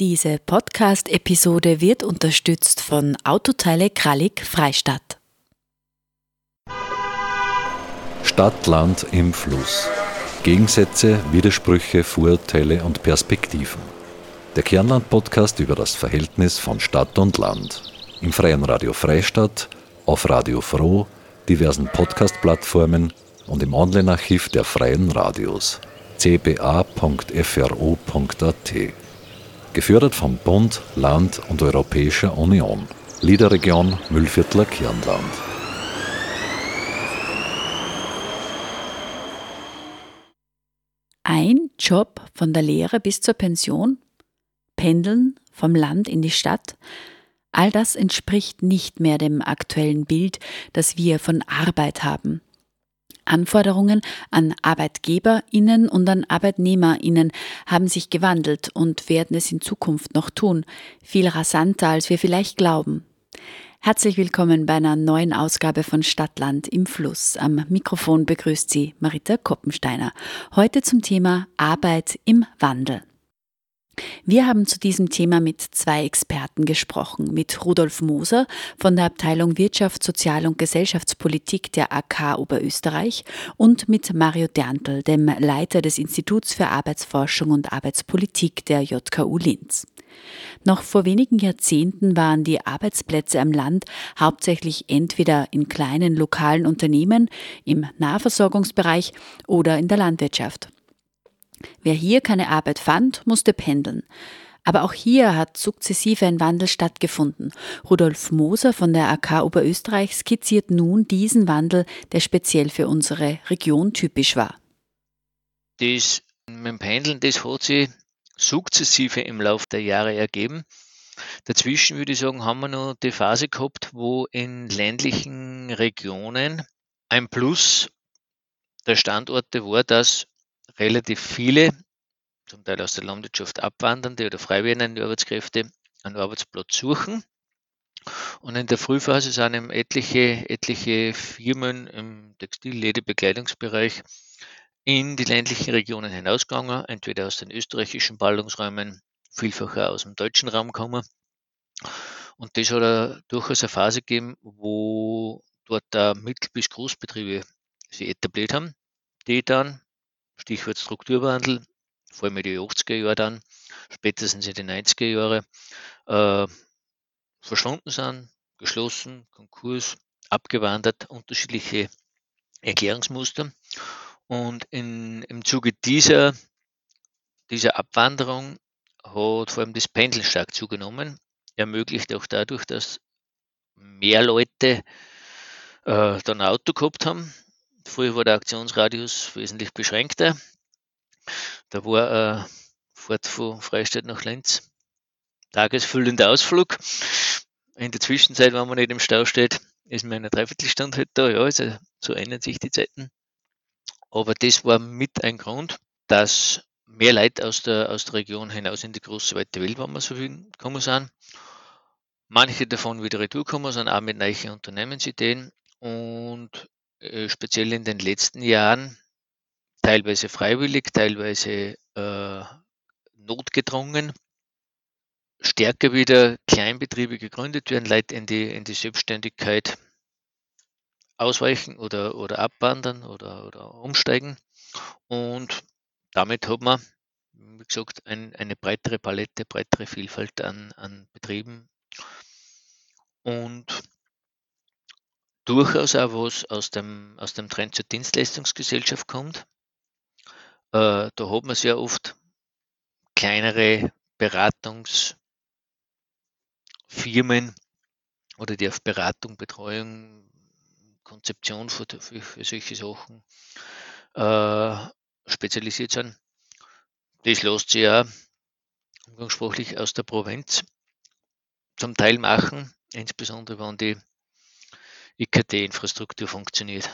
Diese Podcast-Episode wird unterstützt von Autoteile Krallig Freistadt. Stadt, Land im Fluss. Gegensätze, Widersprüche, Vorurteile und Perspektiven. Der Kernland-Podcast über das Verhältnis von Stadt und Land. Im freien Radio Freistadt, auf Radio Froh, diversen Podcast-Plattformen und im Online-Archiv der freien Radios cba.fro.at. Gefördert vom Bund, Land und Europäischer Union. Liederregion Müllviertler Kirnland. Ein Job von der Lehre bis zur Pension, Pendeln vom Land in die Stadt, all das entspricht nicht mehr dem aktuellen Bild, das wir von Arbeit haben. Anforderungen an Arbeitgeberinnen und an Arbeitnehmerinnen haben sich gewandelt und werden es in Zukunft noch tun, viel rasanter, als wir vielleicht glauben. Herzlich willkommen bei einer neuen Ausgabe von Stadtland im Fluss. Am Mikrofon begrüßt Sie Marita Koppensteiner. Heute zum Thema Arbeit im Wandel. Wir haben zu diesem Thema mit zwei Experten gesprochen, mit Rudolf Moser von der Abteilung Wirtschaft, Sozial- und Gesellschaftspolitik der AK Oberösterreich und mit Mario Derntl, dem Leiter des Instituts für Arbeitsforschung und Arbeitspolitik der JKU Linz. Noch vor wenigen Jahrzehnten waren die Arbeitsplätze am Land hauptsächlich entweder in kleinen lokalen Unternehmen, im Nahversorgungsbereich oder in der Landwirtschaft. Wer hier keine Arbeit fand, musste pendeln. Aber auch hier hat sukzessive ein Wandel stattgefunden. Rudolf Moser von der AK Oberösterreich skizziert nun diesen Wandel, der speziell für unsere Region typisch war. Das mit dem Pendeln, das hat sich sukzessive im Laufe der Jahre ergeben. Dazwischen würde ich sagen, haben wir noch die Phase gehabt, wo in ländlichen Regionen ein Plus der Standorte war, dass relativ viele, zum Teil aus der Landwirtschaft abwandernde oder freiwerdende Arbeitskräfte, einen Arbeitsplatz suchen. Und in der Frühphase sind eben etliche, etliche Firmen im Textil-, Leder-, Bekleidungsbereich in die ländlichen Regionen hinausgegangen, entweder aus den österreichischen Ballungsräumen, vielfach auch aus dem deutschen Raum kommen. Und das hat er durchaus eine Phase gegeben, wo dort Mittel- bis Großbetriebe sich etabliert haben, die dann Stichwort Strukturwandel, vor allem in die 80er Jahre dann, spätestens in die 90er Jahre, äh, verschwunden sind, geschlossen, Konkurs, abgewandert, unterschiedliche Erklärungsmuster. Und in, im Zuge dieser, dieser Abwanderung hat vor allem das Pendeln stark zugenommen, ermöglicht auch dadurch, dass mehr Leute äh, dann ein Auto gehabt haben, Früher war der Aktionsradius wesentlich beschränkter. Da war eine Fahrt von Freistadt nach Lenz tagesfüllender Ausflug. In der Zwischenzeit, wenn man nicht im Stau steht, ist man eine Dreiviertelstunde halt da. Ja, also so ändern sich die Zeiten. Aber das war mit ein Grund, dass mehr Leute aus der, aus der Region hinaus in die große weite Welt, wenn wir so viel gekommen sind. Manche davon wieder retour gekommen sind, auch mit neuen Unternehmensideen. Und äh, speziell in den letzten Jahren, teilweise freiwillig, teilweise äh, notgedrungen, stärker wieder Kleinbetriebe gegründet werden, Leute in die, in die Selbstständigkeit ausweichen oder, oder abwandern oder, oder umsteigen. Und damit hat man, wie gesagt, ein, eine breitere Palette, breitere Vielfalt an, an Betrieben. Und durchaus auch was aus dem, aus dem Trend zur Dienstleistungsgesellschaft kommt. Äh, da hat man sehr oft kleinere Beratungsfirmen oder die auf Beratung, Betreuung, Konzeption für, für, für solche Sachen äh, spezialisiert sind. Das lässt sich ja umgangssprachlich aus der Provinz zum Teil machen, insbesondere wenn die IKT-Infrastruktur funktioniert.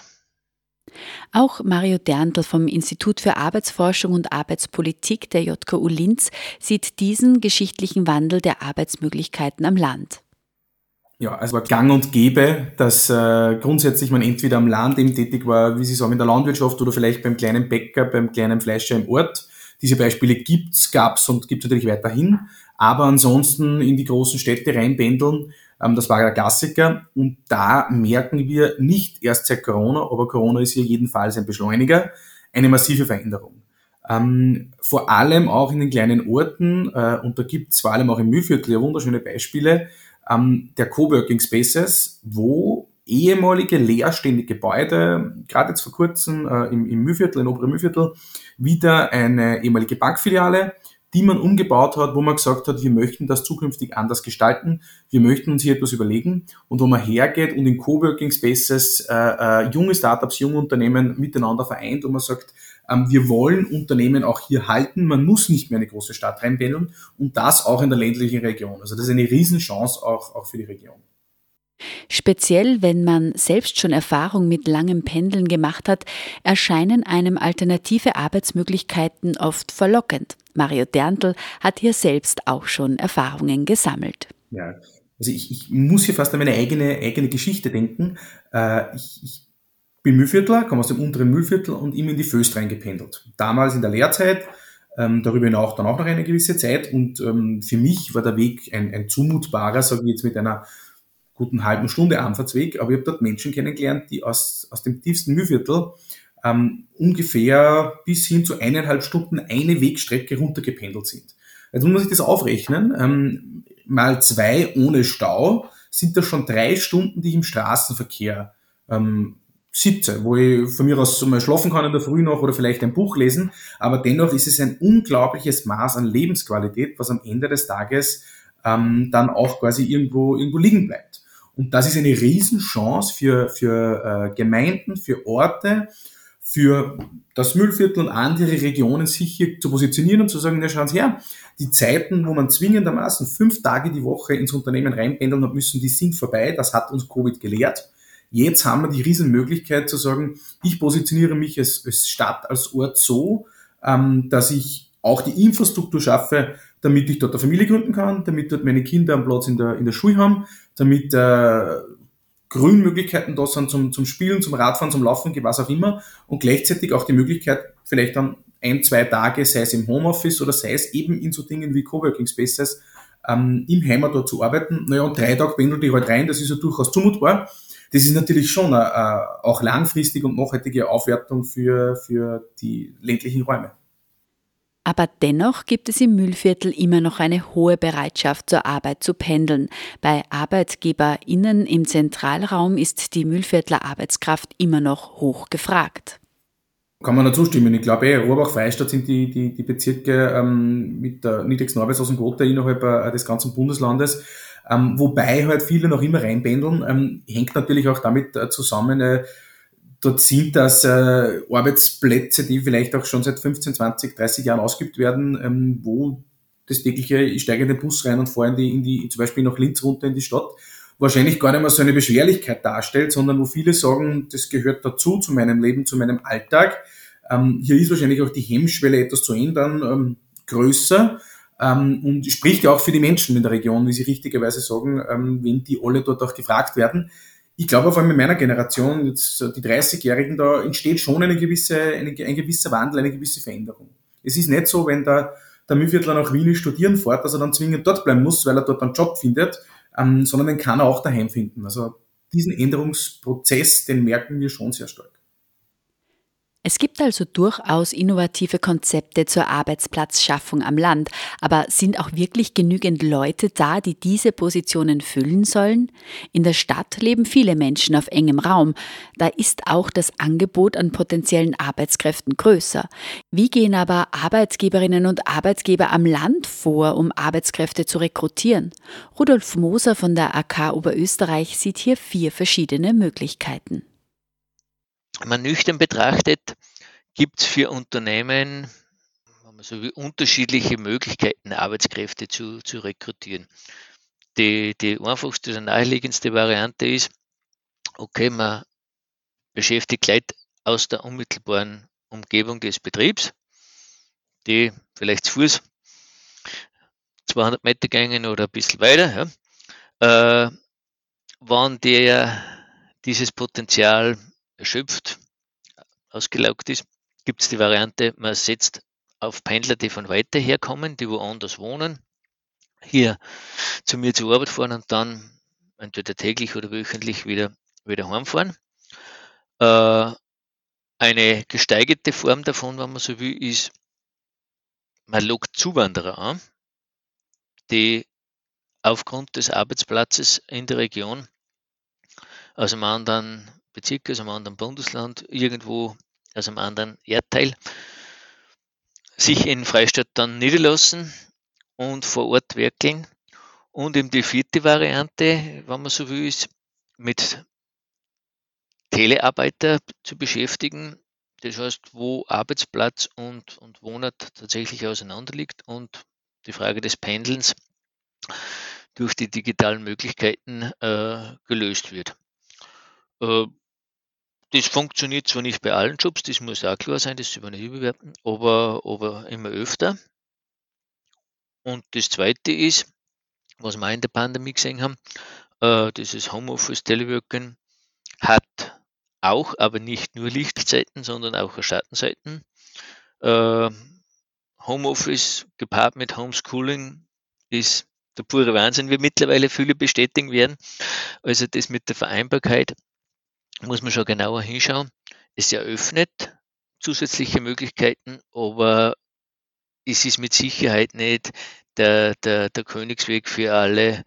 Auch Mario Derntl vom Institut für Arbeitsforschung und Arbeitspolitik der JKU Linz sieht diesen geschichtlichen Wandel der Arbeitsmöglichkeiten am Land. Ja, also war gang und gäbe, dass äh, grundsätzlich man entweder am Land eben tätig war, wie Sie sagen, in der Landwirtschaft oder vielleicht beim kleinen Bäcker, beim kleinen Fleischer im Ort Diese Beispiele gibt's, gab's und gibt es natürlich weiterhin. Aber ansonsten in die großen Städte reinpendeln, das war der Klassiker. Und da merken wir nicht erst seit Corona, aber Corona ist hier jedenfalls ein Beschleuniger, eine massive Veränderung. Ähm, vor allem auch in den kleinen Orten, äh, und da gibt es vor allem auch im Mühlviertel ja wunderschöne Beispiele, ähm, der Coworking Spaces, wo ehemalige leerstehende Gebäude, gerade jetzt vor kurzem äh, im, im Mühlviertel, in Oberen Mühlviertel, wieder eine ehemalige Bankfiliale, die man umgebaut hat, wo man gesagt hat, wir möchten das zukünftig anders gestalten, wir möchten uns hier etwas überlegen und wo man hergeht und in Coworking Spaces äh, äh, junge Startups, junge Unternehmen miteinander vereint und man sagt, ähm, wir wollen Unternehmen auch hier halten, man muss nicht mehr eine große Stadt reinpendeln und das auch in der ländlichen Region. Also das ist eine Riesenchance auch, auch für die Region. Speziell wenn man selbst schon Erfahrung mit langem Pendeln gemacht hat, erscheinen einem alternative Arbeitsmöglichkeiten oft verlockend. Mario Derntl hat hier selbst auch schon Erfahrungen gesammelt. Ja, also ich, ich muss hier fast an meine eigene, eigene Geschichte denken. Äh, ich, ich bin Mühlviertler, komme aus dem unteren Mühlviertel und immer in die Föst reingependelt. Damals in der Lehrzeit, ähm, darüber hinaus dann auch noch eine gewisse Zeit und ähm, für mich war der Weg ein, ein zumutbarer, sage ich jetzt mit einer guten halben Stunde Anfahrtsweg, aber ich habe dort Menschen kennengelernt, die aus, aus dem tiefsten Mühlviertel ähm, ungefähr bis hin zu eineinhalb Stunden eine Wegstrecke runtergependelt sind. Jetzt muss man sich das aufrechnen. Ähm, mal zwei ohne Stau sind das schon drei Stunden, die ich im Straßenverkehr ähm, sitze, wo ich von mir aus mal schlafen kann in der Früh noch oder vielleicht ein Buch lesen. Aber dennoch ist es ein unglaubliches Maß an Lebensqualität, was am Ende des Tages ähm, dann auch quasi irgendwo, irgendwo liegen bleibt. Und das ist eine Riesenchance für, für äh, Gemeinden, für Orte, für das Müllviertel und andere Regionen sich hier zu positionieren und zu sagen, na schauen Sie her, die Zeiten, wo man zwingendermaßen fünf Tage die Woche ins Unternehmen reinpendeln hat müssen, die sind vorbei. Das hat uns Covid gelehrt. Jetzt haben wir die Riesenmöglichkeit zu sagen, ich positioniere mich als, als Stadt, als Ort so, ähm, dass ich auch die Infrastruktur schaffe, damit ich dort eine Familie gründen kann, damit dort meine Kinder einen Platz in der, in der Schule haben, damit äh, Grünmöglichkeiten da sind zum, zum Spielen, zum Radfahren, zum Laufen, was auch immer. Und gleichzeitig auch die Möglichkeit, vielleicht dann ein, zwei Tage, sei es im Homeoffice oder sei es eben in so Dingen wie Coworking Spaces, ähm, im Heimatort zu arbeiten. Naja, und drei Tage pendelt ich halt rein, das ist ja durchaus zumutbar. Das ist natürlich schon eine, äh, auch langfristige und nachhaltige Aufwertung für, für die ländlichen Räume. Aber dennoch gibt es im Müllviertel immer noch eine hohe Bereitschaft zur Arbeit zu pendeln. Bei ArbeitgeberInnen im Zentralraum ist die Müllviertler Arbeitskraft immer noch hoch gefragt. Kann man dazu stimmen. Ich glaube, eh, Rohrbach-Freistadt sind die, die, die Bezirke ähm, mit der niedrigsten Arbeitslosenquote innerhalb äh, des ganzen Bundeslandes. Ähm, wobei halt viele noch immer reinpendeln. Ähm, hängt natürlich auch damit äh, zusammen, äh, Dort sind das äh, Arbeitsplätze, die vielleicht auch schon seit 15, 20, 30 Jahren ausgeübt werden, ähm, wo das tägliche, ich steige in den Bus rein und fahre in die, in die, zum Beispiel nach Linz runter in die Stadt, wahrscheinlich gar nicht mehr so eine Beschwerlichkeit darstellt, sondern wo viele sagen, das gehört dazu, zu meinem Leben, zu meinem Alltag. Ähm, hier ist wahrscheinlich auch die Hemmschwelle, etwas zu ändern, ähm, größer. Ähm, und spricht ja auch für die Menschen in der Region, wie Sie richtigerweise sagen, ähm, wenn die alle dort auch gefragt werden ich glaube, vor allem in meiner Generation, jetzt die 30-Jährigen, da entsteht schon eine gewisse, eine, ein gewisser Wandel, eine gewisse Veränderung. Es ist nicht so, wenn der, der Mühlviertler nach Wien studieren fährt, dass er dann zwingend dort bleiben muss, weil er dort einen Job findet, ähm, sondern den kann er auch daheim finden. Also diesen Änderungsprozess, den merken wir schon sehr stark. Es gibt also durchaus innovative Konzepte zur Arbeitsplatzschaffung am Land, aber sind auch wirklich genügend Leute da, die diese Positionen füllen sollen? In der Stadt leben viele Menschen auf engem Raum, da ist auch das Angebot an potenziellen Arbeitskräften größer. Wie gehen aber Arbeitgeberinnen und Arbeitgeber am Land vor, um Arbeitskräfte zu rekrutieren? Rudolf Moser von der AK Oberösterreich sieht hier vier verschiedene Möglichkeiten man nüchtern betrachtet, gibt es für Unternehmen so unterschiedliche Möglichkeiten, Arbeitskräfte zu, zu rekrutieren. Die, die einfachste oder naheliegendste Variante ist, okay, man beschäftigt Leute aus der unmittelbaren Umgebung des Betriebs, die vielleicht zu Fuß 200 Meter gehen oder ein bisschen weiter. Ja. Äh, wann der, dieses Potenzial erschöpft, ausgelaugt ist, gibt es die Variante, man setzt auf Pendler, die von weiter her kommen, die woanders wohnen, hier zu mir zur Arbeit fahren und dann entweder täglich oder wöchentlich wieder, wieder heimfahren. Äh, eine gesteigerte Form davon, wenn man so will, ist, man lockt Zuwanderer an, die aufgrund des Arbeitsplatzes in der Region aus einem anderen Bezirk, aus einem anderen Bundesland, irgendwo aus einem anderen Erdteil, sich in Freistadt dann niederlassen und vor Ort werkeln. Und eben die vierte Variante, wenn man so will, ist mit Telearbeiter zu beschäftigen. Das heißt, wo Arbeitsplatz und, und Wohnort tatsächlich auseinander liegt und die Frage des Pendelns durch die digitalen Möglichkeiten äh, gelöst wird. Äh, das funktioniert zwar nicht bei allen Jobs, das muss auch klar sein, das über nicht überwerten, aber, aber immer öfter. Und das zweite ist, was wir in der Pandemie gesehen haben, äh, dieses Homeoffice, Teleworking hat auch, aber nicht nur Lichtseiten, sondern auch Schattenseiten. Äh, Homeoffice gepaart mit Homeschooling ist der pure Wahnsinn, wie mittlerweile viele bestätigen werden. Also das mit der Vereinbarkeit muss man schon genauer hinschauen. Es eröffnet zusätzliche Möglichkeiten, aber es ist mit Sicherheit nicht der, der, der Königsweg für alle,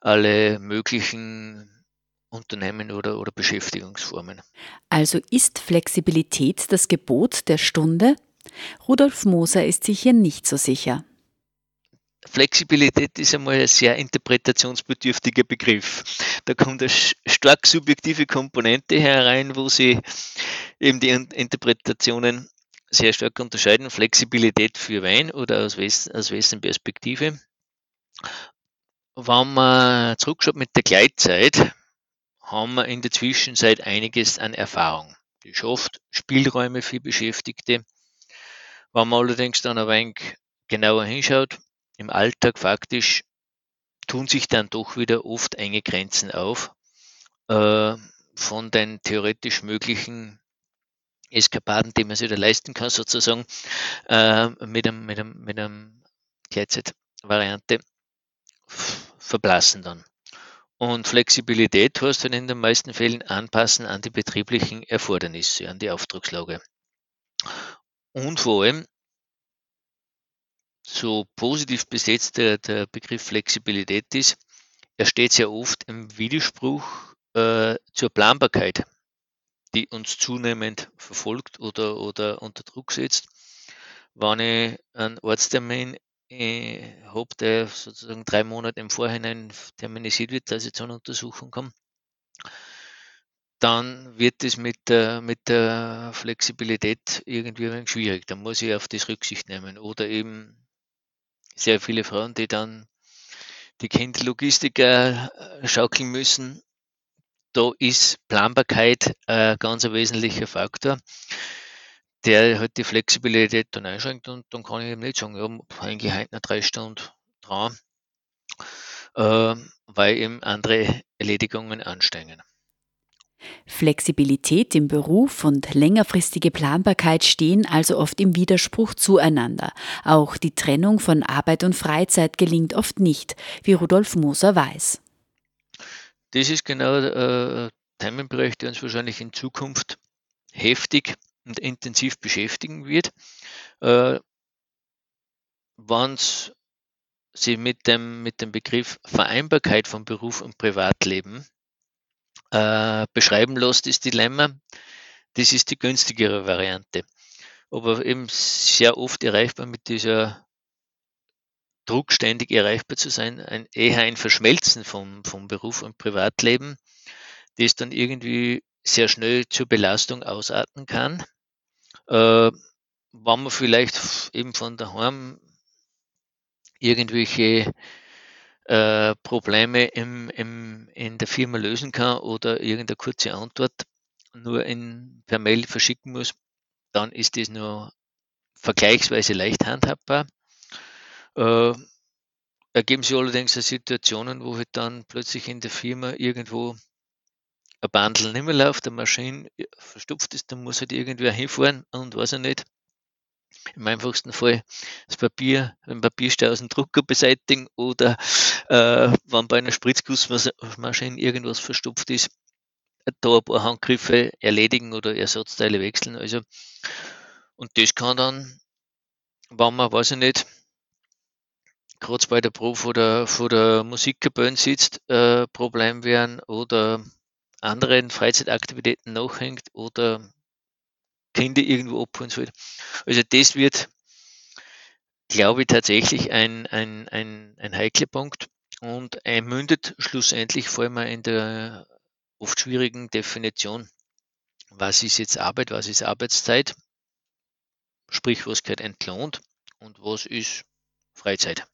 alle möglichen Unternehmen oder, oder Beschäftigungsformen. Also ist Flexibilität das Gebot der Stunde? Rudolf Moser ist sich hier nicht so sicher. Flexibilität ist einmal ein sehr interpretationsbedürftiger Begriff. Da kommt eine stark subjektive Komponente herein, wo sie eben die Interpretationen sehr stark unterscheiden. Flexibilität für Wein oder aus wessen, aus wessen Perspektive. Wenn man zurückschaut mit der Gleitzeit, haben wir in der Zwischenzeit einiges an Erfahrung. Die schafft Spielräume für Beschäftigte. Wenn man allerdings dann ein wenig genauer hinschaut, im Alltag faktisch tun sich dann doch wieder oft enge Grenzen auf äh, von den theoretisch möglichen Eskapaden, die man sich da leisten kann, sozusagen, äh, mit einem, mit einem, mit einem Gleitzeit-Variante verblassen dann. Und Flexibilität heißt dann in den meisten Fällen anpassen an die betrieblichen Erfordernisse, an die Auftragslage. Und vor allem so positiv besetzt der, der Begriff Flexibilität ist, er steht sehr oft im Widerspruch äh, zur Planbarkeit, die uns zunehmend verfolgt oder, oder unter Druck setzt. Wenn ich einen Ortstermin äh, habe, der sozusagen drei Monate im Vorhinein terminisiert wird, dass ich zu einer Untersuchung komme, dann wird es mit der, mit der Flexibilität irgendwie schwierig. Da muss ich auf das Rücksicht nehmen. Oder eben sehr viele Frauen, die dann die Kindlogistiker äh, schaukeln müssen. Da ist Planbarkeit ein ganz wesentlicher Faktor, der halt die Flexibilität dann einschränkt und dann kann ich eben nicht sagen, ja, eigentlich heute noch drei Stunden dran, äh, weil eben andere Erledigungen ansteigen. Flexibilität im Beruf und längerfristige Planbarkeit stehen also oft im Widerspruch zueinander. Auch die Trennung von Arbeit und Freizeit gelingt oft nicht, wie Rudolf Moser weiß. Das ist genau äh, ein Themenbereich, der uns wahrscheinlich in Zukunft heftig und intensiv beschäftigen wird. Äh, Wenn sich mit dem, mit dem Begriff Vereinbarkeit von Beruf und Privatleben äh, beschreiben lässt, das Dilemma, das ist die günstigere Variante. Aber eben sehr oft erreichbar mit dieser Druck, ständig erreichbar zu sein, ein, eher ein Verschmelzen vom, vom Beruf und Privatleben, das dann irgendwie sehr schnell zur Belastung ausarten kann. Äh, wenn man vielleicht eben von daheim irgendwelche äh, Probleme im, im, in der Firma lösen kann oder irgendeine kurze Antwort nur in, per Mail verschicken muss, dann ist das nur vergleichsweise leicht handhabbar. Äh, ergeben sich allerdings Situationen, wo halt dann plötzlich in der Firma irgendwo ein Bundle nicht mehr läuft, eine Maschine verstopft ist, dann muss halt irgendwer hinfahren und weiß er nicht, im einfachsten Fall das Papier, den Papierstau aus dem Drucker beseitigen oder äh, wenn bei einer Spritzgussmaschine irgendwas verstopft ist, da ein paar Handgriffe erledigen oder Ersatzteile wechseln. Also, und das kann dann, wenn man, weiß ich nicht, gerade bei der Probe vor der, vor der Musikkapelle sitzt, äh, Problem werden oder anderen Freizeitaktivitäten nachhängt oder Kinder irgendwo abholen soll. Also das wird, glaube ich, tatsächlich ein, ein, ein, ein heikler Punkt und mündet schlussendlich vor allem in der oft schwierigen Definition. Was ist jetzt Arbeit, was ist Arbeitszeit? Sprich, was gehört entlohnt und was ist Freizeit?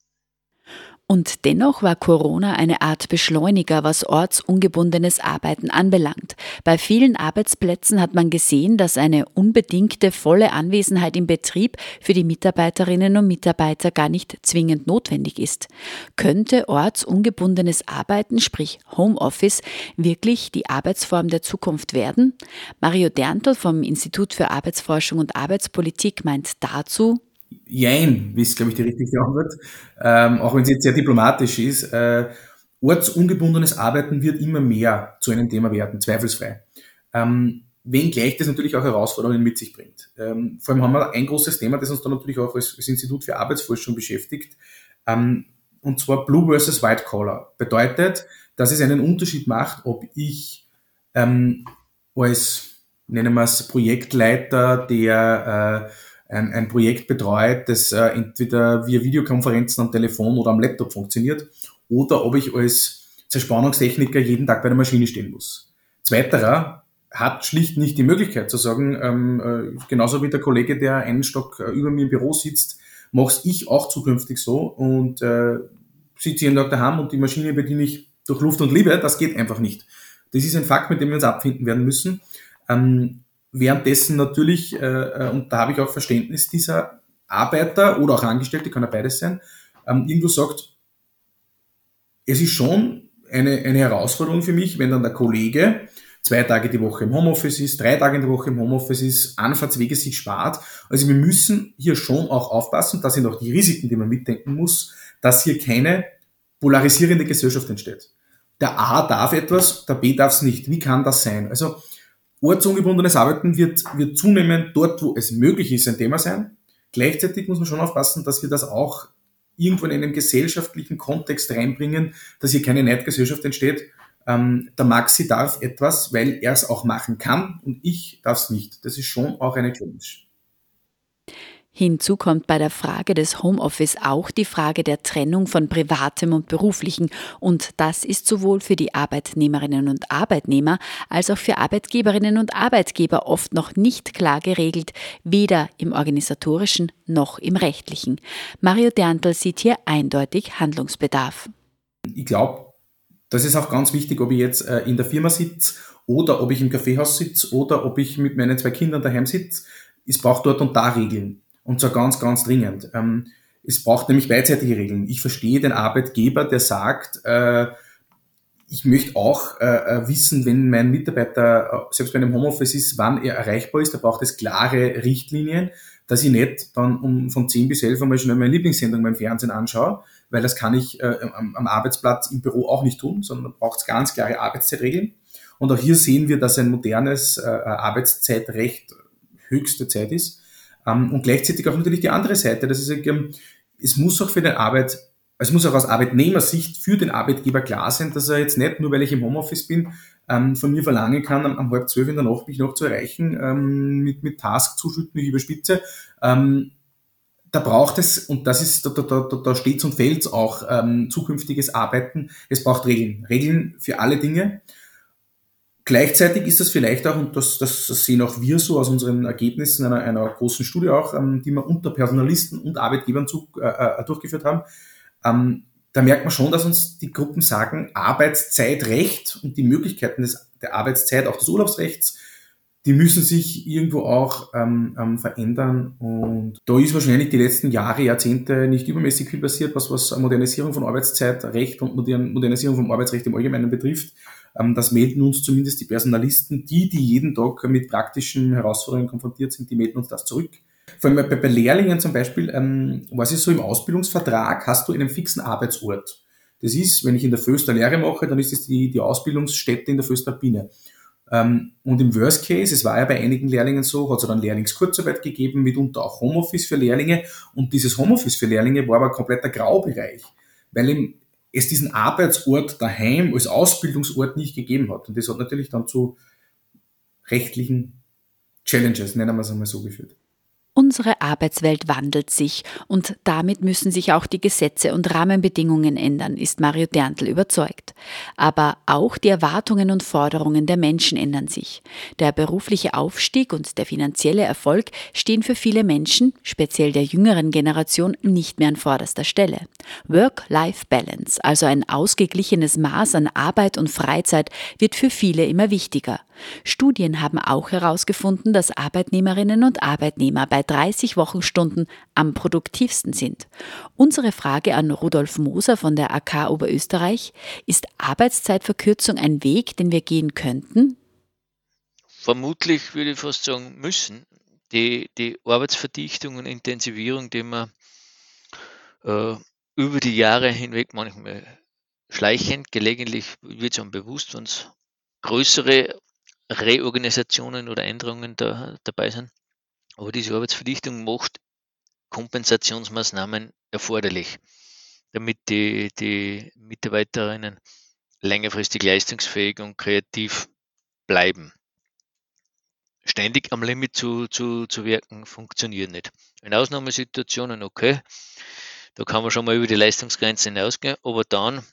Und dennoch war Corona eine Art Beschleuniger, was ortsungebundenes Arbeiten anbelangt. Bei vielen Arbeitsplätzen hat man gesehen, dass eine unbedingte volle Anwesenheit im Betrieb für die Mitarbeiterinnen und Mitarbeiter gar nicht zwingend notwendig ist. Könnte ortsungebundenes Arbeiten, sprich Homeoffice, wirklich die Arbeitsform der Zukunft werden? Mario Derntl vom Institut für Arbeitsforschung und Arbeitspolitik meint dazu, Jein, ist, glaube ich, die richtige Antwort. Ähm, auch wenn sie jetzt sehr diplomatisch ist. Äh, ortsungebundenes Arbeiten wird immer mehr zu einem Thema werden, zweifelsfrei. Ähm, wenngleich das natürlich auch Herausforderungen mit sich bringt. Ähm, vor allem haben wir ein großes Thema, das uns dann natürlich auch als, als Institut für Arbeitsforschung beschäftigt, ähm, und zwar Blue versus White Collar. Bedeutet, dass es einen Unterschied macht, ob ich ähm, als, nennen wir es, Projektleiter, der äh, ein, ein Projekt betreut, das äh, entweder via Videokonferenzen am Telefon oder am Laptop funktioniert, oder ob ich als Zerspannungstechniker jeden Tag bei der Maschine stehen muss. Zweiterer hat schlicht nicht die Möglichkeit zu sagen, ähm, äh, genauso wie der Kollege, der einen Stock äh, über mir im Büro sitzt, mach's ich auch zukünftig so und äh, sitze jeden Tag daheim und die Maschine bediene ich durch Luft und Liebe, das geht einfach nicht. Das ist ein Fakt, mit dem wir uns abfinden werden müssen. Ähm, Währenddessen natürlich, äh, äh, und da habe ich auch Verständnis, dieser Arbeiter oder auch Angestellte, kann ja beides sein, ähm, irgendwo sagt, es ist schon eine, eine Herausforderung für mich, wenn dann der Kollege zwei Tage die Woche im Homeoffice ist, drei Tage in der Woche im Homeoffice ist, Anfahrtswege sich spart. Also wir müssen hier schon auch aufpassen, das sind auch die Risiken, die man mitdenken muss, dass hier keine polarisierende Gesellschaft entsteht. Der A darf etwas, der B darf es nicht. Wie kann das sein? Also Ortsungebundenes Arbeiten wird, wird zunehmend dort, wo es möglich ist, ein Thema sein. Gleichzeitig muss man schon aufpassen, dass wir das auch irgendwo in einen gesellschaftlichen Kontext reinbringen, dass hier keine Neidgesellschaft entsteht. Ähm, der Maxi darf etwas, weil er es auch machen kann und ich darf es nicht. Das ist schon auch eine Challenge. Hinzu kommt bei der Frage des Homeoffice auch die Frage der Trennung von privatem und beruflichen und das ist sowohl für die Arbeitnehmerinnen und Arbeitnehmer als auch für Arbeitgeberinnen und Arbeitgeber oft noch nicht klar geregelt, weder im organisatorischen noch im rechtlichen. Mario Derntl sieht hier eindeutig Handlungsbedarf. Ich glaube, das ist auch ganz wichtig, ob ich jetzt äh, in der Firma sitze oder ob ich im Kaffeehaus sitze oder ob ich mit meinen zwei Kindern daheim sitze. Es braucht dort und da Regeln. Und zwar ganz, ganz dringend. Ähm, es braucht nämlich beidseitige Regeln. Ich verstehe den Arbeitgeber, der sagt, äh, ich möchte auch äh, äh wissen, wenn mein Mitarbeiter äh, selbst bei einem Homeoffice ist, wann er erreichbar ist. Da braucht es klare Richtlinien, dass ich nicht dann um von 10 bis 11 einmal schnell meine Lieblingssendung beim Fernsehen anschaue, weil das kann ich äh, am, am, Arbeitsplatz im Büro auch nicht tun, sondern da braucht es ganz klare Arbeitszeitregeln. Und auch hier sehen wir, dass ein modernes äh, Arbeitszeitrecht höchste Zeit ist. Ähm, und gleichzeitig auch natürlich die andere Seite, dass ich sage, es muss auch für den Arbeit, es muss auch aus Arbeitnehmersicht für den Arbeitgeber klar sein, dass er jetzt nicht, nur weil ich im Homeoffice bin, ähm, von mir verlangen kann, am, am halb zwölf in der Nacht mich noch zu erreichen, ähm, mit, mit Task zuschütten, ich überspitze. da braucht es, und das ist, da, da, da, da steht's und fällt's auch, ähm, zukünftiges Arbeiten, es braucht Regeln. Regeln für alle Dinge. Gleichzeitig ist das vielleicht auch, und das, das sehen auch wir so aus unseren Ergebnissen einer, einer großen Studie auch, ähm, die wir unter Personalisten und Arbeitgebern zu, äh, äh, durchgeführt haben, ähm, da merkt man schon, dass uns die Gruppen sagen, Arbeitszeitrecht und die Möglichkeiten des, der Arbeitszeit, auch des Urlaubsrechts, die müssen sich irgendwo auch ähm, ähm, verändern. Und da ist wahrscheinlich die letzten Jahre, Jahrzehnte nicht übermäßig viel passiert, was, was Modernisierung von Arbeitszeitrecht und Modernisierung vom Arbeitsrecht im Allgemeinen betrifft. Ähm, das melden uns zumindest die Personalisten, die, die jeden Tag mit praktischen Herausforderungen konfrontiert sind, die melden uns das zurück. Vor allem bei, bei Lehrlingen zum Beispiel, ähm, was ist so im Ausbildungsvertrag, hast du einen fixen Arbeitsort. Das ist, wenn ich in der Föster Lehre mache, dann ist es die, die Ausbildungsstätte in der Föster Biene. Ähm, und im Worst Case, es war ja bei einigen Lehrlingen so, hat es dann Lehrlingskurzarbeit gegeben, mitunter auch Homeoffice für Lehrlinge. Und dieses Homeoffice für Lehrlinge war aber ein kompletter Graubereich, weil ihm es diesen Arbeitsort daheim als Ausbildungsort nicht gegeben hat. Und das hat natürlich dann zu rechtlichen Challenges, nennen wir es einmal so, geführt. Unsere Arbeitswelt wandelt sich und damit müssen sich auch die Gesetze und Rahmenbedingungen ändern, ist Mario Derntl überzeugt. Aber auch die Erwartungen und Forderungen der Menschen ändern sich. Der berufliche Aufstieg und der finanzielle Erfolg stehen für viele Menschen, speziell der jüngeren Generation, nicht mehr an vorderster Stelle. Work-Life-Balance, also ein ausgeglichenes Maß an Arbeit und Freizeit, wird für viele immer wichtiger. Studien haben auch herausgefunden, dass Arbeitnehmerinnen und Arbeitnehmer bei 30 Wochenstunden am produktivsten sind. Unsere Frage an Rudolf Moser von der AK Oberösterreich, ist Arbeitszeitverkürzung ein Weg, den wir gehen könnten? Vermutlich würde ich fast sagen müssen. Die, die Arbeitsverdichtung und Intensivierung, die man äh, über die Jahre hinweg manchmal schleichend, gelegentlich wird es einem bewusst, wenn es größere Reorganisationen oder Änderungen da, dabei sind. Aber diese Arbeitsverdichtung macht Kompensationsmaßnahmen erforderlich, damit die, die Mitarbeiterinnen längerfristig leistungsfähig und kreativ bleiben. Ständig am Limit zu, zu, zu wirken funktioniert nicht. In Ausnahmesituationen okay, da kann man schon mal über die Leistungsgrenze hinausgehen, aber dann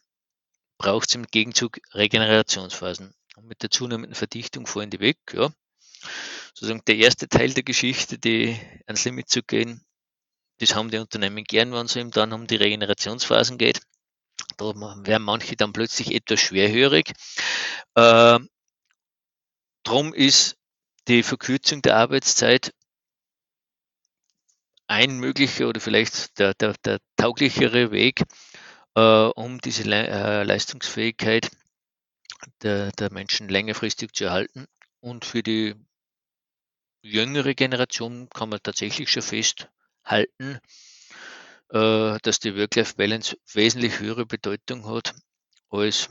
braucht es im Gegenzug Regenerationsphasen. Und mit der zunehmenden Verdichtung fallen die weg. Ja. Sozusagen der erste Teil der Geschichte, die ans Limit zu gehen, das haben die Unternehmen gern, wenn es eben dann um die Regenerationsphasen geht. Da werden manche dann plötzlich etwas schwerhörig. Äh, drum ist die Verkürzung der Arbeitszeit ein möglicher oder vielleicht der, der, der tauglichere Weg, äh, um diese Le äh, Leistungsfähigkeit der, der Menschen längerfristig zu erhalten. Und für die jüngere Generation kann man tatsächlich schon festhalten, äh, dass die Work-Life-Balance wesentlich höhere Bedeutung hat als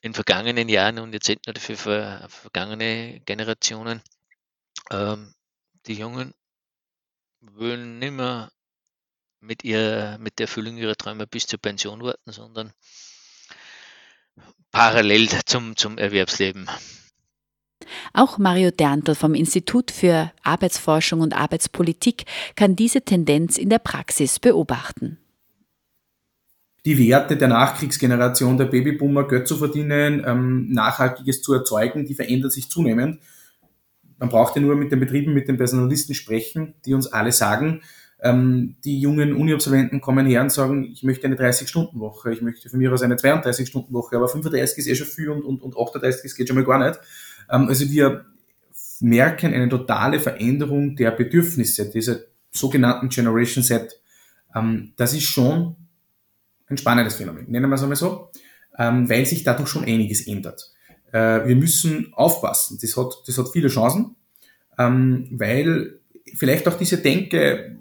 in vergangenen Jahren und jetzt nicht nur für vergangene Generationen. Ähm, die Jungen wollen nicht mehr mit, ihr, mit der Erfüllung ihrer Träume bis zur Pension warten, sondern parallel zum, zum Erwerbsleben. Auch Mario Derntl vom Institut für Arbeitsforschung und Arbeitspolitik kann diese Tendenz in der Praxis beobachten. Die Werte der Nachkriegsgeneration der Babyboomer Geld zu verdienen, ähm, Nachhaltiges zu erzeugen, die verändern sich zunehmend. Man braucht ja nur mit den Betrieben, mit den Personalisten sprechen, die uns alle sagen, ähm, die jungen Uni-Absolventen kommen her und sagen, ich möchte eine 30-Stunden-Woche, ich möchte von mir aus eine 32-Stunden-Woche, aber 35 ist eh schon viel und, und, und 38 das geht schon mal gar nicht. Ähm, also wir merken eine totale Veränderung der Bedürfnisse, dieser sogenannten Generation Z. Ähm, das ist schon ein spannendes Phänomen, nennen wir es einmal so, ähm, weil sich dadurch schon einiges ändert. Äh, wir müssen aufpassen, das hat, das hat viele Chancen, ähm, weil vielleicht auch diese Denke,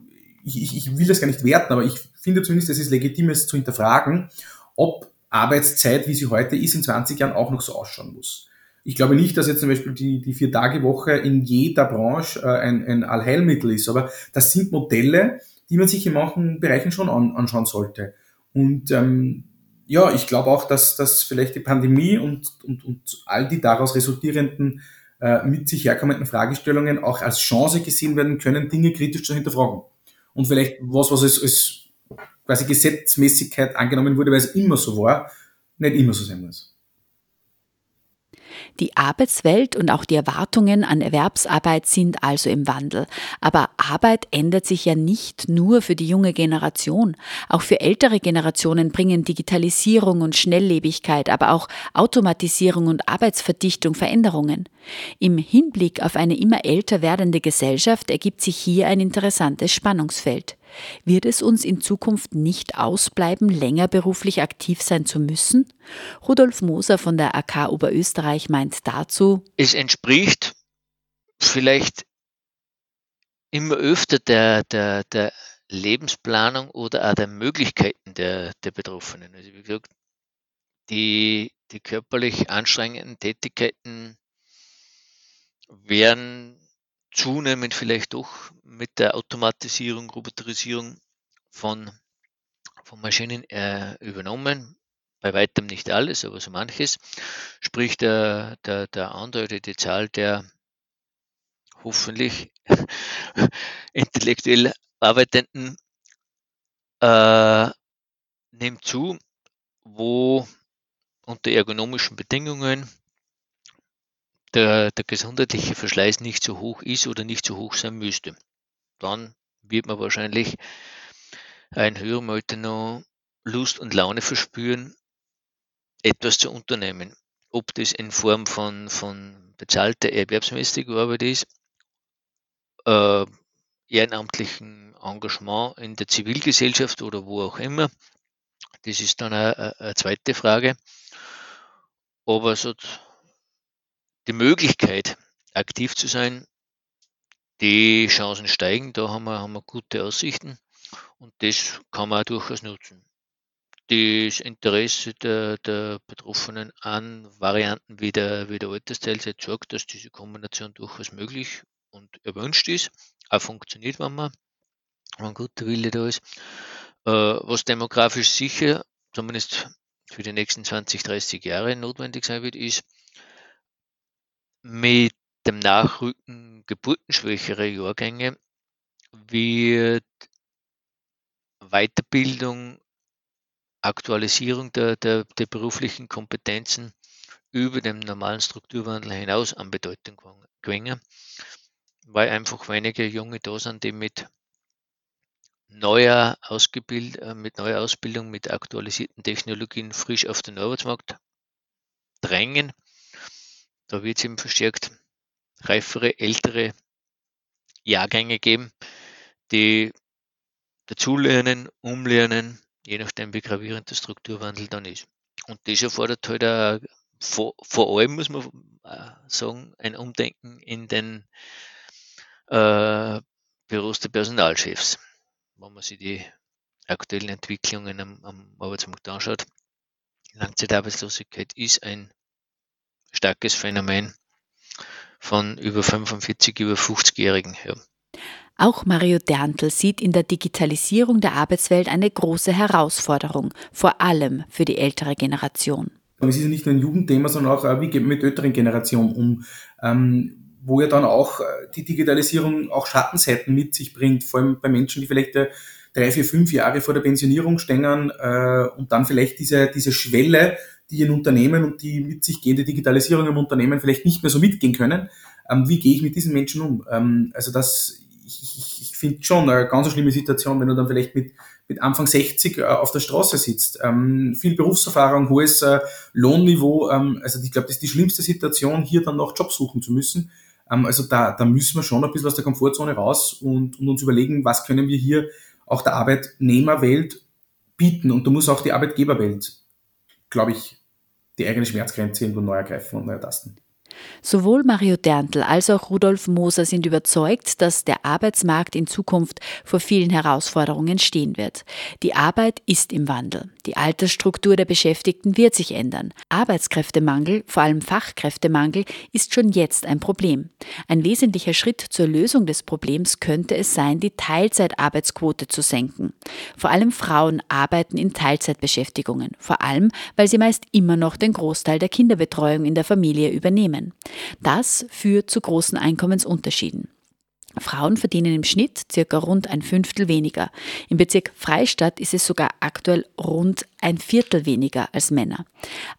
ich, ich, ich will das gar nicht werten, aber ich finde zumindest, es ist legitim, es zu hinterfragen, ob Arbeitszeit, wie sie heute ist, in 20 Jahren auch noch so ausschauen muss. Ich glaube nicht, dass jetzt zum Beispiel die, die Vier-Tage-Woche in jeder Branche äh, ein, ein Allheilmittel ist, aber das sind Modelle, die man sich in manchen Bereichen schon an, anschauen sollte. Und ähm, ja, ich glaube auch, dass, dass vielleicht die Pandemie und, und, und all die daraus resultierenden äh, mit sich herkommenden Fragestellungen auch als Chance gesehen werden können, Dinge kritisch zu hinterfragen und vielleicht was, was als, als quasi Gesetzmäßigkeit angenommen wurde, weil es immer so war, nicht immer so sein muss. Die Arbeitswelt und auch die Erwartungen an Erwerbsarbeit sind also im Wandel. Aber Arbeit ändert sich ja nicht nur für die junge Generation. Auch für ältere Generationen bringen Digitalisierung und Schnelllebigkeit, aber auch Automatisierung und Arbeitsverdichtung Veränderungen. Im Hinblick auf eine immer älter werdende Gesellschaft ergibt sich hier ein interessantes Spannungsfeld. Wird es uns in Zukunft nicht ausbleiben, länger beruflich aktiv sein zu müssen? Rudolf Moser von der AK Oberösterreich meint dazu, es entspricht vielleicht immer öfter der, der, der Lebensplanung oder auch der Möglichkeiten der, der Betroffenen. Also wie gesagt, die, die körperlich anstrengenden Tätigkeiten werden zunehmend vielleicht doch mit der Automatisierung, Roboterisierung von, von Maschinen äh, übernommen. Bei weitem nicht alles, aber so manches. Sprich, der, der, der die Zahl der hoffentlich intellektuell Arbeitenden äh, nimmt zu, wo unter ergonomischen Bedingungen der, der gesundheitliche Verschleiß nicht so hoch ist oder nicht so hoch sein müsste. Dann wird man wahrscheinlich ein höherem Alter noch Lust und Laune verspüren, etwas zu unternehmen. Ob das in Form von, von bezahlter erwerbsmäßiger Arbeit ist, äh, ehrenamtlichen Engagement in der Zivilgesellschaft oder wo auch immer, das ist dann eine, eine zweite Frage. Aber so die Möglichkeit, aktiv zu sein, die Chancen steigen, da haben wir, haben wir gute Aussichten und das kann man auch durchaus nutzen. Das Interesse der, der Betroffenen an Varianten wie der, wie der Altersteilzeit sorgt, dass diese Kombination durchaus möglich und erwünscht ist, auch funktioniert, wenn man, wenn guter Wille da ist. Äh, was demografisch sicher, zumindest für die nächsten 20, 30 Jahre notwendig sein wird, ist, mit dem Nachrücken geburtenschwächerer Jahrgänge wird Weiterbildung, Aktualisierung der, der, der beruflichen Kompetenzen über dem normalen Strukturwandel hinaus an Bedeutung gewinnen, weil einfach wenige Junge da sind, die mit neuer, ausgebild, äh, mit neuer Ausbildung, mit aktualisierten Technologien frisch auf den Arbeitsmarkt drängen. Da wird es eben verstärkt reifere, ältere Jahrgänge geben, die dazulernen, umlernen, je nachdem wie gravierend der Strukturwandel dann ist. Und das erfordert halt auch, vor, vor allem, muss man sagen, ein Umdenken in den äh, Büros der Personalchefs. Wenn man sich die aktuellen Entwicklungen am, am Arbeitsmarkt anschaut, Langzeitarbeitslosigkeit ist ein starkes Phänomen von über 45, über 50-Jährigen. Ja. Auch Mario Derntl sieht in der Digitalisierung der Arbeitswelt eine große Herausforderung, vor allem für die ältere Generation. es ist ja nicht nur ein Jugendthema, sondern auch, wie geht man mit älteren Generationen um, ähm, wo ja dann auch äh, die Digitalisierung auch Schattenseiten mit sich bringt, vor allem bei Menschen, die vielleicht äh, drei, vier, fünf Jahre vor der Pensionierung stehen äh, und dann vielleicht diese, diese Schwelle, die ein Unternehmen und die mit sich gehende Digitalisierung im Unternehmen vielleicht nicht mehr so mitgehen können. Ähm, wie gehe ich mit diesen Menschen um? Ähm, also das, ich, ich, ich finde schon eine ganz schlimme Situation, wenn du dann vielleicht mit, mit Anfang 60 äh, auf der Straße sitzt. Ähm, viel Berufserfahrung, hohes äh, Lohnniveau. Ähm, also ich glaube, das ist die schlimmste Situation, hier dann noch Job suchen zu müssen. Ähm, also da, da müssen wir schon ein bisschen aus der Komfortzone raus und, und uns überlegen, was können wir hier auch der Arbeitnehmerwelt bieten. Und da muss auch die Arbeitgeberwelt, glaube ich, die eigene Schmerzgrenze irgendwo neu ergreifen und neu ertasten. Sowohl Mario Derntl als auch Rudolf Moser sind überzeugt, dass der Arbeitsmarkt in Zukunft vor vielen Herausforderungen stehen wird. Die Arbeit ist im Wandel. Die Altersstruktur der Beschäftigten wird sich ändern. Arbeitskräftemangel, vor allem Fachkräftemangel, ist schon jetzt ein Problem. Ein wesentlicher Schritt zur Lösung des Problems könnte es sein, die Teilzeitarbeitsquote zu senken. Vor allem Frauen arbeiten in Teilzeitbeschäftigungen, vor allem weil sie meist immer noch den Großteil der Kinderbetreuung in der Familie übernehmen. Das führt zu großen Einkommensunterschieden. Frauen verdienen im Schnitt circa rund ein Fünftel weniger. Im Bezirk Freistadt ist es sogar aktuell rund ein Viertel weniger als Männer.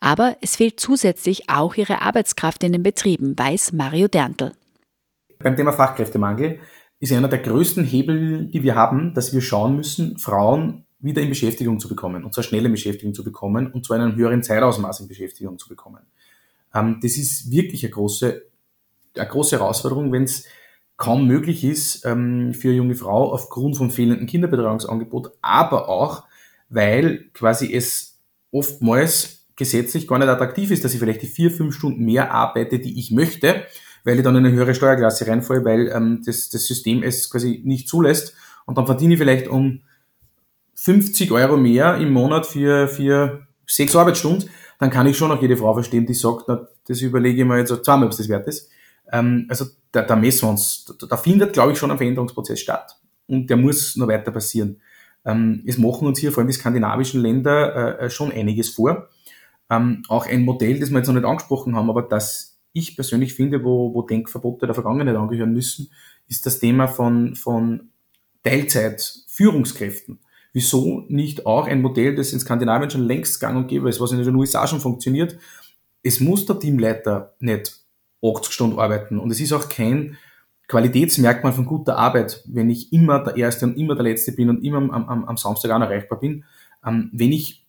Aber es fehlt zusätzlich auch ihre Arbeitskraft in den Betrieben, weiß Mario Derntl. Beim Thema Fachkräftemangel ist einer der größten Hebel, die wir haben, dass wir schauen müssen, Frauen wieder in Beschäftigung zu bekommen, und zwar schnell in Beschäftigung zu bekommen, und zwar in einem höheren Zeitausmaß in Beschäftigung zu bekommen. Ähm, das ist wirklich eine große, eine große Herausforderung, wenn es kaum möglich ist ähm, für eine junge Frau aufgrund von fehlendem Kinderbetreuungsangebot, aber auch, weil quasi es oftmals gesetzlich gar nicht attraktiv ist, dass ich vielleicht die vier, fünf Stunden mehr arbeite, die ich möchte, weil ich dann in eine höhere Steuerklasse reinfalle, weil ähm, das, das System es quasi nicht zulässt. Und dann verdiene ich vielleicht um 50 Euro mehr im Monat für, für sechs Arbeitsstunden, dann kann ich schon auch jede Frau verstehen, die sagt, na, das überlege ich mir jetzt zweimal, ob es das wert ist. Ähm, also da, da messen wir uns, da, da findet, glaube ich, schon ein Veränderungsprozess statt. Und der muss noch weiter passieren. Ähm, es machen uns hier vor allem die skandinavischen Länder äh, äh, schon einiges vor. Ähm, auch ein Modell, das wir jetzt noch nicht angesprochen haben, aber das ich persönlich finde, wo, wo Denkverbote der Vergangenheit angehören müssen, ist das Thema von, von Teilzeit-Führungskräften. Wieso nicht auch ein Modell, das in Skandinavien schon längst gang und gäbe ist, was in den USA schon funktioniert? Es muss der Teamleiter nicht 80 Stunden arbeiten und es ist auch kein Qualitätsmerkmal von guter Arbeit, wenn ich immer der Erste und immer der Letzte bin und immer am, am, am Samstag auch erreichbar bin. Ähm, wenn ich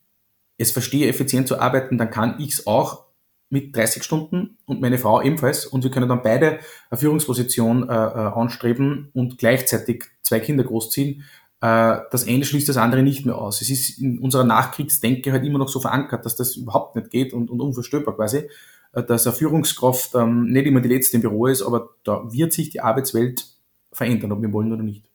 es verstehe, effizient zu arbeiten, dann kann ich es auch mit 30 Stunden und meine Frau ebenfalls und wir können dann beide eine Führungsposition äh, äh, anstreben und gleichzeitig zwei Kinder großziehen. Äh, das eine schließt das andere nicht mehr aus. Es ist in unserer Nachkriegsdenke halt immer noch so verankert, dass das überhaupt nicht geht und, und unverstörbar quasi. Äh, dass eine Führungskraft ähm, nicht immer die letzte im Büro ist, aber da wird sich die Arbeitswelt verändern, ob wir wollen oder nicht.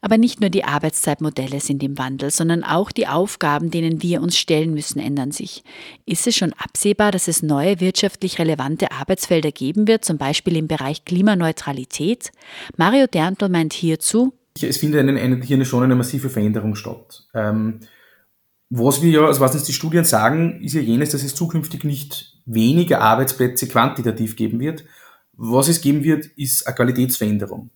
Aber nicht nur die Arbeitszeitmodelle sind im Wandel, sondern auch die Aufgaben, denen wir uns stellen müssen, ändern sich. Ist es schon absehbar, dass es neue wirtschaftlich relevante Arbeitsfelder geben wird, zum Beispiel im Bereich Klimaneutralität? Mario Derntl meint hierzu, es findet eine, eine, hier schon eine massive Veränderung statt. Ähm, was wir ja, also was uns die Studien sagen, ist ja jenes, dass es zukünftig nicht weniger Arbeitsplätze quantitativ geben wird. Was es geben wird, ist eine Qualitätsveränderung.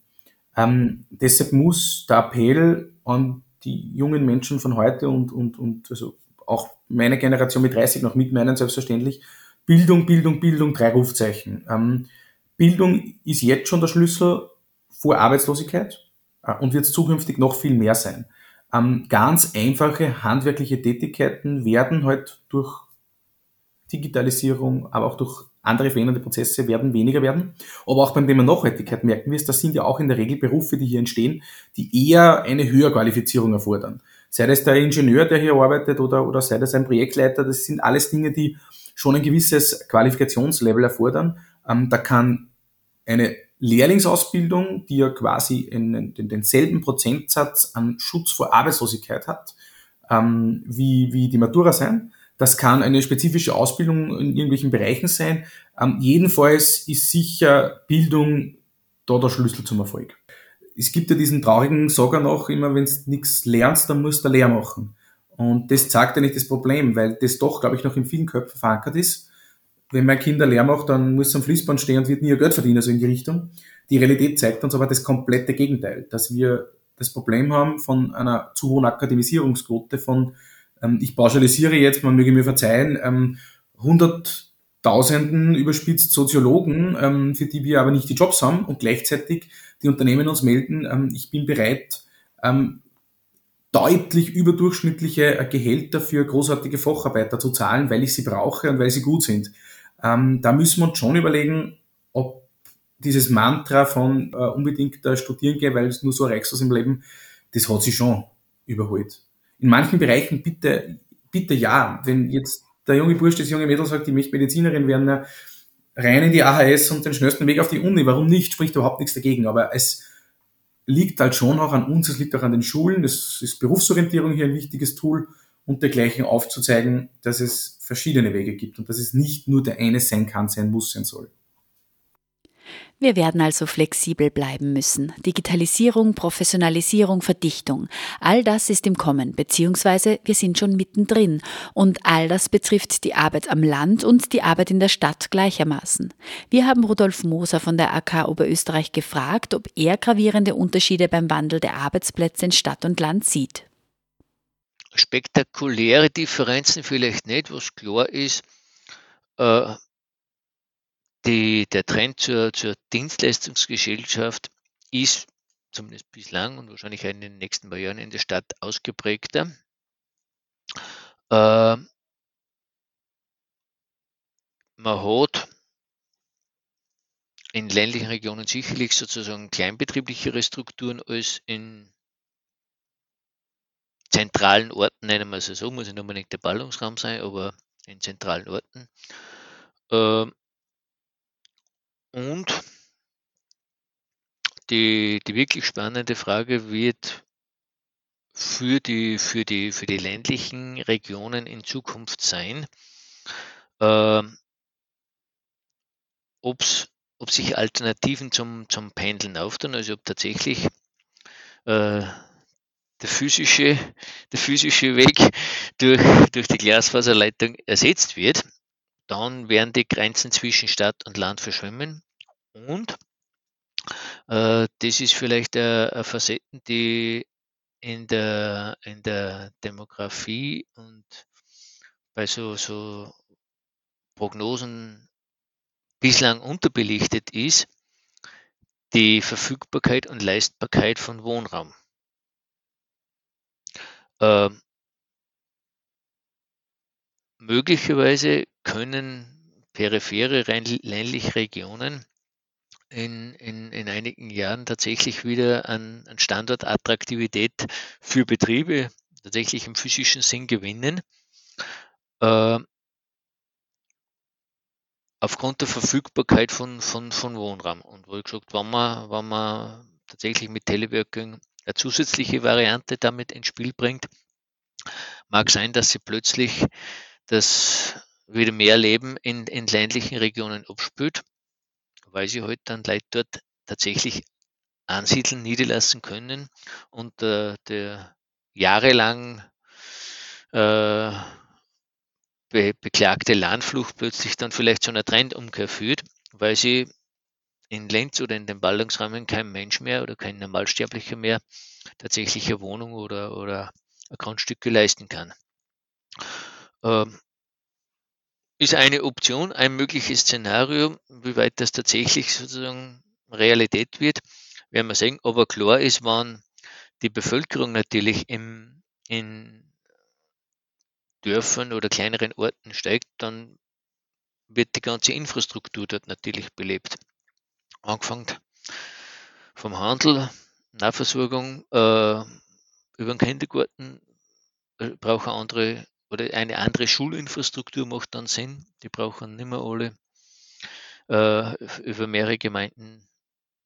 Ähm, deshalb muss der Appell an die jungen Menschen von heute und, und, und also auch meine Generation mit 30 noch mit meinen selbstverständlich, Bildung, Bildung, Bildung, drei Rufzeichen. Ähm, Bildung ist jetzt schon der Schlüssel vor Arbeitslosigkeit und wird es zukünftig noch viel mehr sein. Ähm, ganz einfache handwerkliche Tätigkeiten werden halt durch Digitalisierung, aber auch durch andere verändernde Prozesse werden weniger werden. Aber auch beim Thema Nachhaltigkeit merken wir es, das sind ja auch in der Regel Berufe, die hier entstehen, die eher eine höhere Qualifizierung erfordern. Sei das der Ingenieur, der hier arbeitet, oder, oder sei das ein Projektleiter, das sind alles Dinge, die schon ein gewisses Qualifikationslevel erfordern. Ähm, da kann eine Lehrlingsausbildung, die ja quasi einen, den, denselben Prozentsatz an Schutz vor Arbeitslosigkeit hat, ähm, wie, wie die Matura sein. Das kann eine spezifische Ausbildung in irgendwelchen Bereichen sein. Ähm, jedenfalls ist sicher Bildung da der Schlüssel zum Erfolg. Es gibt ja diesen traurigen Sager noch immer, wenn du nichts lernst, dann musst du Lehr machen. Und das zeigt ja nicht das Problem, weil das doch, glaube ich, noch in vielen Köpfen verankert ist wenn mein Kind Lehr macht, dann muss es am Fließband stehen und wird nie ihr Geld verdienen, so in die Richtung. Die Realität zeigt uns aber das komplette Gegenteil, dass wir das Problem haben von einer zu hohen Akademisierungsquote von, ähm, ich pauschalisiere jetzt, man möge mir verzeihen, ähm, hunderttausenden überspitzt Soziologen, ähm, für die wir aber nicht die Jobs haben und gleichzeitig die Unternehmen uns melden, ähm, ich bin bereit, ähm, deutlich überdurchschnittliche Gehälter für großartige Facharbeiter zu zahlen, weil ich sie brauche und weil sie gut sind. Ähm, da müssen wir uns schon überlegen, ob dieses Mantra von äh, unbedingt äh, studieren gehen, weil es nur so erreichst du im Leben, das hat sich schon überholt. In manchen Bereichen bitte, bitte ja. Wenn jetzt der junge Bursch, das junge Mädel sagt, ich möchte Medizinerin werden, rein in die AHS und den schnellsten Weg auf die Uni. Warum nicht? Spricht überhaupt nichts dagegen. Aber es liegt halt schon auch an uns, es liegt auch an den Schulen. Das ist Berufsorientierung hier ein wichtiges Tool und dergleichen aufzuzeigen, dass es verschiedene Wege gibt und dass es nicht nur der eine sein kann, sein muss, sein soll. Wir werden also flexibel bleiben müssen. Digitalisierung, Professionalisierung, Verdichtung. All das ist im Kommen, beziehungsweise wir sind schon mittendrin. Und all das betrifft die Arbeit am Land und die Arbeit in der Stadt gleichermaßen. Wir haben Rudolf Moser von der AK Oberösterreich gefragt, ob er gravierende Unterschiede beim Wandel der Arbeitsplätze in Stadt und Land sieht. Spektakuläre Differenzen vielleicht nicht, was klar ist. Äh, die, der Trend zur, zur Dienstleistungsgesellschaft ist zumindest bislang und wahrscheinlich in den nächsten paar Jahren in der Stadt ausgeprägter. Äh, man hat in ländlichen Regionen sicherlich sozusagen kleinbetrieblichere Strukturen als in zentralen Orten, nennen wir es so, muss nicht unbedingt der Ballungsraum sein, aber in zentralen Orten. Äh, Und die, die wirklich spannende Frage wird für die, für die, für die ländlichen Regionen in Zukunft sein, äh, ob's, ob sich Alternativen zum, zum Pendeln auftun, also ob tatsächlich äh, der physische, der physische Weg durch, durch die Glasfaserleitung ersetzt wird, dann werden die Grenzen zwischen Stadt und Land verschwimmen. Und äh, das ist vielleicht eine Facetten, die in der, in der Demografie und bei so, so Prognosen bislang unterbelichtet ist, die Verfügbarkeit und Leistbarkeit von Wohnraum. Ähm, möglicherweise können periphere ländliche Regionen in, in, in einigen Jahren tatsächlich wieder an, an Standortattraktivität für Betriebe tatsächlich im physischen Sinn gewinnen. Äh, aufgrund der Verfügbarkeit von, von, von Wohnraum. Und wo ich gesagt, wenn man, wenn man tatsächlich mit Teleworking eine zusätzliche Variante damit ins Spiel bringt, mag sein, dass sie plötzlich das wieder mehr Leben in, in ländlichen Regionen abspült weil sie halt dann Leute dort tatsächlich ansiedeln, niederlassen können und äh, der jahrelang äh, be beklagte Landflucht plötzlich dann vielleicht zu einer Trendumkehr führt, weil sie in Lenz oder in den Ballungsräumen kein Mensch mehr oder kein Normalsterblicher mehr tatsächlich eine Wohnung oder, oder Grundstücke leisten kann. Ähm, ist eine Option, ein mögliches Szenario. Wie weit das tatsächlich sozusagen Realität wird, werden wir sehen. Aber klar ist, wenn die Bevölkerung natürlich im, in Dörfern oder kleineren Orten steigt, dann wird die ganze Infrastruktur dort natürlich belebt. Angefangen vom Handel, Nahversorgung, äh, über den Kindergarten äh, brauchen andere oder eine andere Schulinfrastruktur macht dann Sinn. Die brauchen nicht mehr alle äh, über mehrere Gemeinden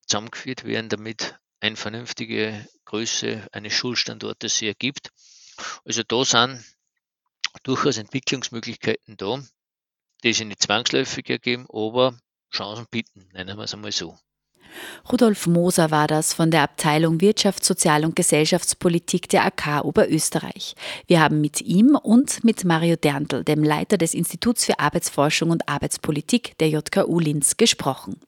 zusammengeführt werden, damit eine vernünftige Größe eines Schulstandortes sich ergibt. Also da sind durchaus Entwicklungsmöglichkeiten da, die sich nicht zwangsläufig ergeben, aber Chancen bieten, nennen wir es einmal so. Rudolf Moser war das von der Abteilung Wirtschaft, Sozial- und Gesellschaftspolitik der AK Oberösterreich. Wir haben mit ihm und mit Mario Derntl, dem Leiter des Instituts für Arbeitsforschung und Arbeitspolitik der JKU Linz, gesprochen.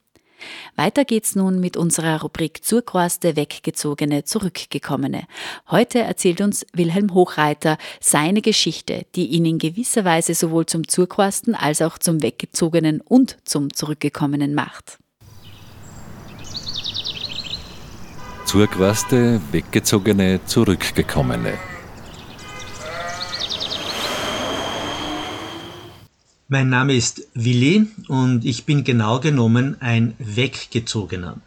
Weiter geht's nun mit unserer Rubrik Zurkorste, Weggezogene, Zurückgekommene. Heute erzählt uns Wilhelm Hochreiter seine Geschichte, die ihn in gewisser Weise sowohl zum Zurkorsten als auch zum Weggezogenen und zum Zurückgekommenen macht. Zurgereiste, Weggezogene, Zurückgekommene. Mein Name ist Willi und ich bin genau genommen ein Weggezogener.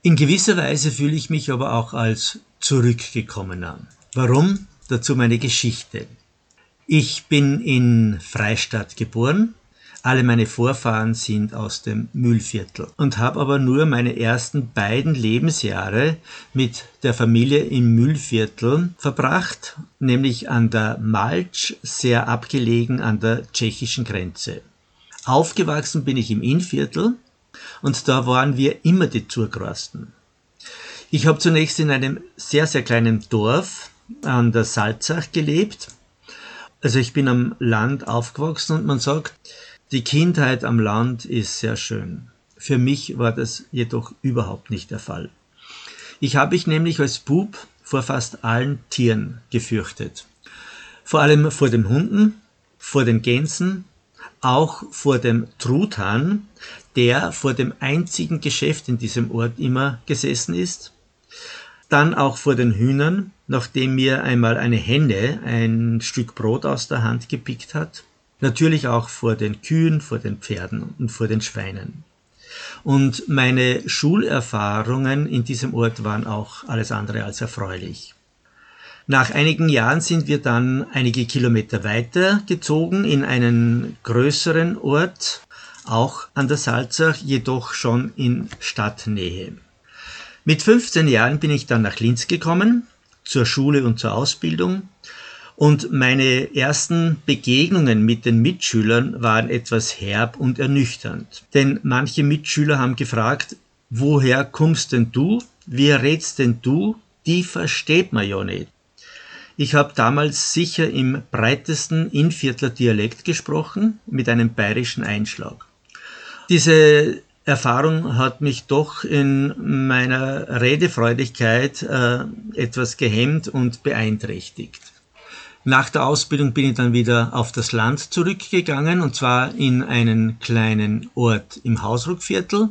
In gewisser Weise fühle ich mich aber auch als Zurückgekommener. Warum? Dazu meine Geschichte. Ich bin in Freistadt geboren, alle meine Vorfahren sind aus dem Mühlviertel und habe aber nur meine ersten beiden Lebensjahre mit der Familie im Mühlviertel verbracht, nämlich an der Malch, sehr abgelegen an der tschechischen Grenze. Aufgewachsen bin ich im Innviertel und da waren wir immer die Zurgrosten. Ich habe zunächst in einem sehr, sehr kleinen Dorf an der Salzach gelebt. Also ich bin am Land aufgewachsen und man sagt, die Kindheit am Land ist sehr schön. Für mich war das jedoch überhaupt nicht der Fall. Ich habe mich nämlich als Bub vor fast allen Tieren gefürchtet. Vor allem vor den Hunden, vor den Gänsen, auch vor dem Truthahn, der vor dem einzigen Geschäft in diesem Ort immer gesessen ist. Dann auch vor den Hühnern, nachdem mir einmal eine Henne ein Stück Brot aus der Hand gepickt hat. Natürlich auch vor den Kühen, vor den Pferden und vor den Schweinen. Und meine Schulerfahrungen in diesem Ort waren auch alles andere als erfreulich. Nach einigen Jahren sind wir dann einige Kilometer weiter gezogen in einen größeren Ort auch an der Salzach, jedoch schon in Stadtnähe. Mit 15 Jahren bin ich dann nach Linz gekommen, zur Schule und zur Ausbildung. Und meine ersten Begegnungen mit den Mitschülern waren etwas herb und ernüchternd. Denn manche Mitschüler haben gefragt, woher kommst denn du? Wie redst denn du? Die versteht man ja nicht. Ich habe damals sicher im breitesten Innviertler Dialekt gesprochen, mit einem bayerischen Einschlag. Diese Erfahrung hat mich doch in meiner Redefreudigkeit äh, etwas gehemmt und beeinträchtigt. Nach der Ausbildung bin ich dann wieder auf das Land zurückgegangen und zwar in einen kleinen Ort im Hausruckviertel.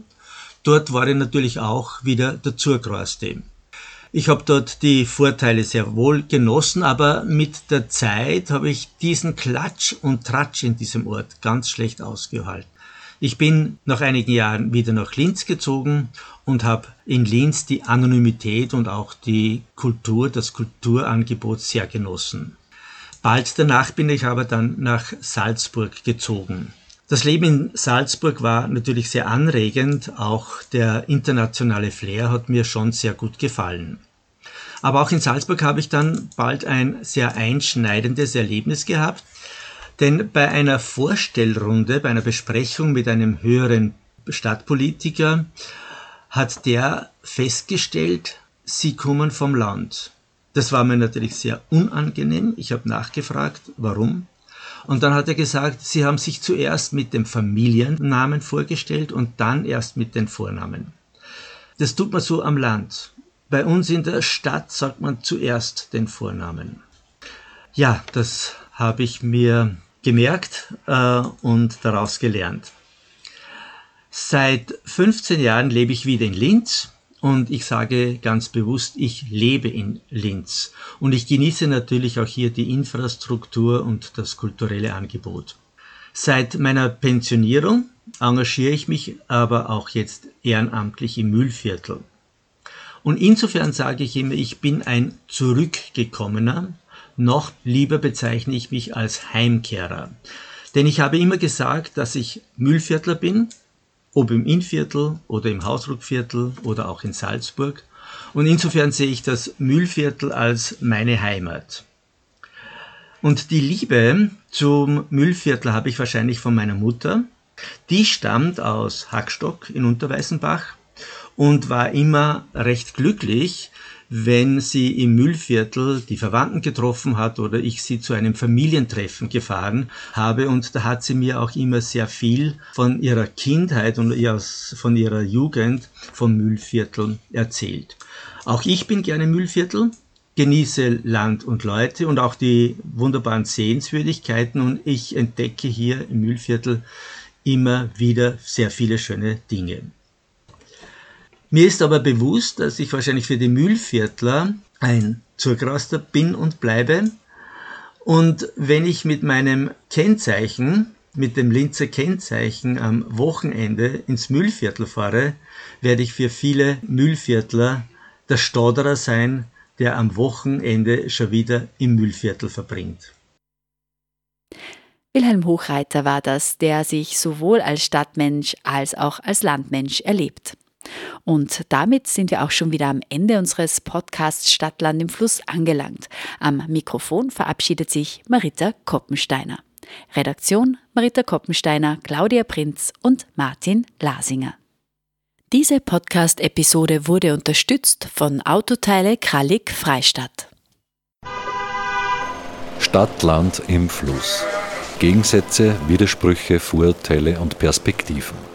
Dort war ich natürlich auch wieder der Zurgrößte. Ich habe dort die Vorteile sehr wohl genossen, aber mit der Zeit habe ich diesen Klatsch und Tratsch in diesem Ort ganz schlecht ausgehalten. Ich bin nach einigen Jahren wieder nach Linz gezogen und habe in Linz die Anonymität und auch die Kultur, das Kulturangebot sehr genossen. Bald danach bin ich aber dann nach Salzburg gezogen. Das Leben in Salzburg war natürlich sehr anregend, auch der internationale Flair hat mir schon sehr gut gefallen. Aber auch in Salzburg habe ich dann bald ein sehr einschneidendes Erlebnis gehabt. Denn bei einer Vorstellrunde, bei einer Besprechung mit einem höheren Stadtpolitiker hat der festgestellt, Sie kommen vom Land. Das war mir natürlich sehr unangenehm. Ich habe nachgefragt, warum. Und dann hat er gesagt, Sie haben sich zuerst mit dem Familiennamen vorgestellt und dann erst mit den Vornamen. Das tut man so am Land. Bei uns in der Stadt sagt man zuerst den Vornamen. Ja, das habe ich mir gemerkt äh, und daraus gelernt. Seit 15 Jahren lebe ich wieder in Linz und ich sage ganz bewusst, ich lebe in Linz und ich genieße natürlich auch hier die Infrastruktur und das kulturelle Angebot. Seit meiner Pensionierung engagiere ich mich aber auch jetzt ehrenamtlich im Mühlviertel. Und insofern sage ich immer, ich bin ein Zurückgekommener, noch lieber bezeichne ich mich als Heimkehrer. Denn ich habe immer gesagt, dass ich Mühlviertler bin, ob im Innviertel oder im Hausruckviertel oder auch in Salzburg. Und insofern sehe ich das Mühlviertel als meine Heimat. Und die Liebe zum Mühlviertel habe ich wahrscheinlich von meiner Mutter. Die stammt aus Hackstock in Unterweißenbach und war immer recht glücklich, wenn sie im Müllviertel die Verwandten getroffen hat oder ich sie zu einem Familientreffen gefahren habe. Und da hat sie mir auch immer sehr viel von ihrer Kindheit und von ihrer Jugend vom Müllviertel erzählt. Auch ich bin gerne Müllviertel, genieße Land und Leute und auch die wunderbaren Sehenswürdigkeiten und ich entdecke hier im Müllviertel immer wieder sehr viele schöne Dinge. Mir ist aber bewusst, dass ich wahrscheinlich für die Mühlviertler ein Zurgraster bin und bleibe. Und wenn ich mit meinem Kennzeichen, mit dem Linzer Kennzeichen am Wochenende ins Mühlviertel fahre, werde ich für viele Mühlviertler der Stauderer sein, der am Wochenende schon wieder im Mühlviertel verbringt. Wilhelm Hochreiter war das, der sich sowohl als Stadtmensch als auch als Landmensch erlebt. Und damit sind wir auch schon wieder am Ende unseres Podcasts Stadtland im Fluss angelangt. Am Mikrofon verabschiedet sich Marita Koppensteiner. Redaktion Marita Koppensteiner, Claudia Prinz und Martin Lasinger. Diese Podcast-Episode wurde unterstützt von Autoteile Krallig Freistadt. Stadt-Land im Fluss. Gegensätze, Widersprüche, Vorurteile und Perspektiven.